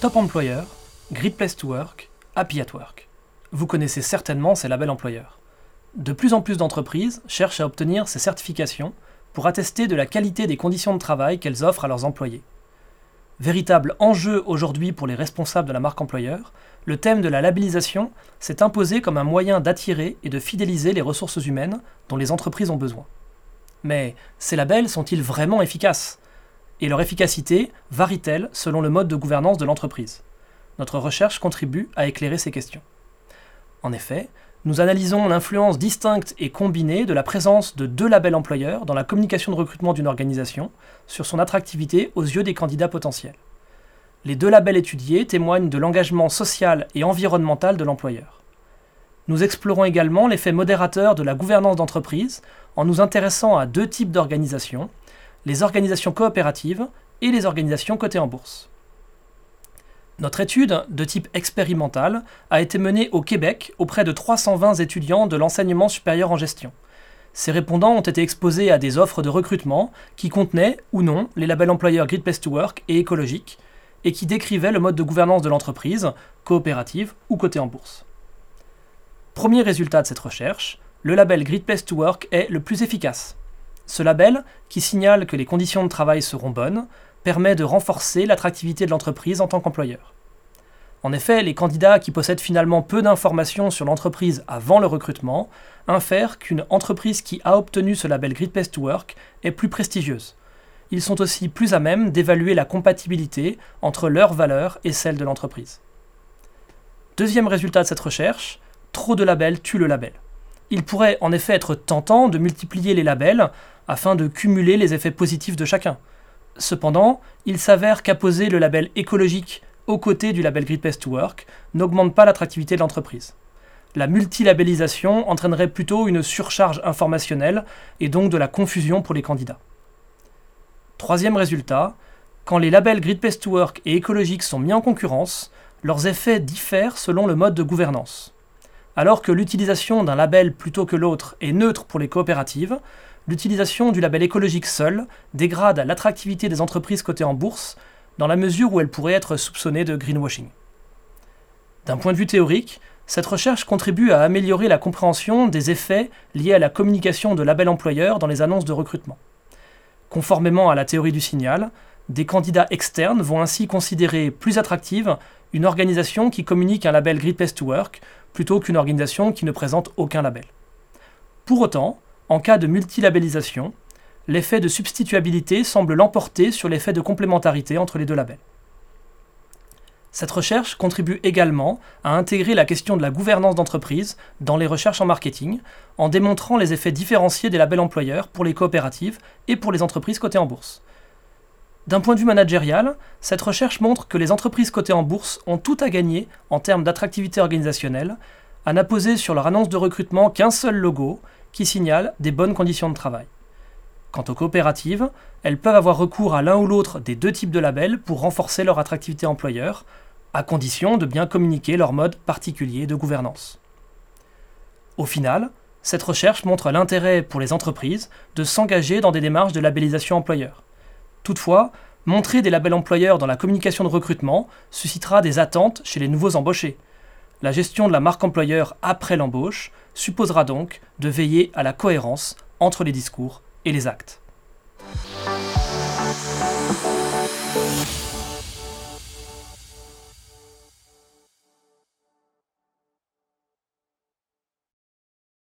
Top Employer, Great Place to Work, Happy at Work. Vous connaissez certainement ces labels employeurs. De plus en plus d'entreprises cherchent à obtenir ces certifications pour attester de la qualité des conditions de travail qu'elles offrent à leurs employés. Véritable enjeu aujourd'hui pour les responsables de la marque employeur, le thème de la labellisation s'est imposé comme un moyen d'attirer et de fidéliser les ressources humaines dont les entreprises ont besoin. Mais ces labels sont-ils vraiment efficaces? Et leur efficacité varie-t-elle selon le mode de gouvernance de l'entreprise? Notre recherche contribue à éclairer ces questions. En effet, nous analysons l'influence distincte et combinée de la présence de deux labels employeurs dans la communication de recrutement d'une organisation sur son attractivité aux yeux des candidats potentiels. Les deux labels étudiés témoignent de l'engagement social et environnemental de l'employeur. Nous explorons également l'effet modérateur de la gouvernance d'entreprise en nous intéressant à deux types d'organisations, les organisations coopératives et les organisations cotées en bourse. Notre étude, de type expérimental, a été menée au Québec auprès de 320 étudiants de l'enseignement supérieur en gestion. Ces répondants ont été exposés à des offres de recrutement qui contenaient, ou non, les labels employeurs Great Place to Work et écologique, et qui décrivaient le mode de gouvernance de l'entreprise, coopérative ou cotée en bourse. Premier résultat de cette recherche, le label Great Place to Work est le plus efficace. Ce label, qui signale que les conditions de travail seront bonnes, permet de renforcer l'attractivité de l'entreprise en tant qu'employeur. En effet, les candidats qui possèdent finalement peu d'informations sur l'entreprise avant le recrutement infèrent qu'une entreprise qui a obtenu ce label Great Place to Work est plus prestigieuse. Ils sont aussi plus à même d'évaluer la compatibilité entre leurs valeurs et celles de l'entreprise. Deuxième résultat de cette recherche, trop de labels tuent le label. Il pourrait en effet être tentant de multiplier les labels afin de cumuler les effets positifs de chacun. Cependant, il s'avère qu'apposer le label écologique aux côtés du label Great Place to Work n'augmente pas l'attractivité de l'entreprise. La multilabellisation entraînerait plutôt une surcharge informationnelle et donc de la confusion pour les candidats. Troisième résultat, quand les labels Great Place to Work et écologique sont mis en concurrence, leurs effets diffèrent selon le mode de gouvernance. Alors que l'utilisation d'un label plutôt que l'autre est neutre pour les coopératives, l'utilisation du label écologique seul dégrade l'attractivité des entreprises cotées en bourse dans la mesure où elles pourraient être soupçonnées de greenwashing. D'un point de vue théorique, cette recherche contribue à améliorer la compréhension des effets liés à la communication de labels employeurs dans les annonces de recrutement. Conformément à la théorie du signal, des candidats externes vont ainsi considérer plus attractive une organisation qui communique un label Great Place to Work plutôt qu'une organisation qui ne présente aucun label. Pour autant, en cas de multilabellisation, l'effet de substituabilité semble l'emporter sur l'effet de complémentarité entre les deux labels. Cette recherche contribue également à intégrer la question de la gouvernance d'entreprise dans les recherches en marketing, en démontrant les effets différenciés des labels employeurs pour les coopératives et pour les entreprises cotées en bourse. D'un point de vue managérial, cette recherche montre que les entreprises cotées en bourse ont tout à gagner en termes d'attractivité organisationnelle, à n'apposer sur leur annonce de recrutement qu'un seul logo qui signale des bonnes conditions de travail. Quant aux coopératives, elles peuvent avoir recours à l'un ou l'autre des deux types de labels pour renforcer leur attractivité employeur, à condition de bien communiquer leur mode particulier de gouvernance. Au final, cette recherche montre l'intérêt pour les entreprises de s'engager dans des démarches de labellisation employeur. Toutefois, montrer des labels employeurs dans la communication de recrutement suscitera des attentes chez les nouveaux embauchés. La gestion de la marque employeur après l'embauche supposera donc de veiller à la cohérence entre les discours et les actes.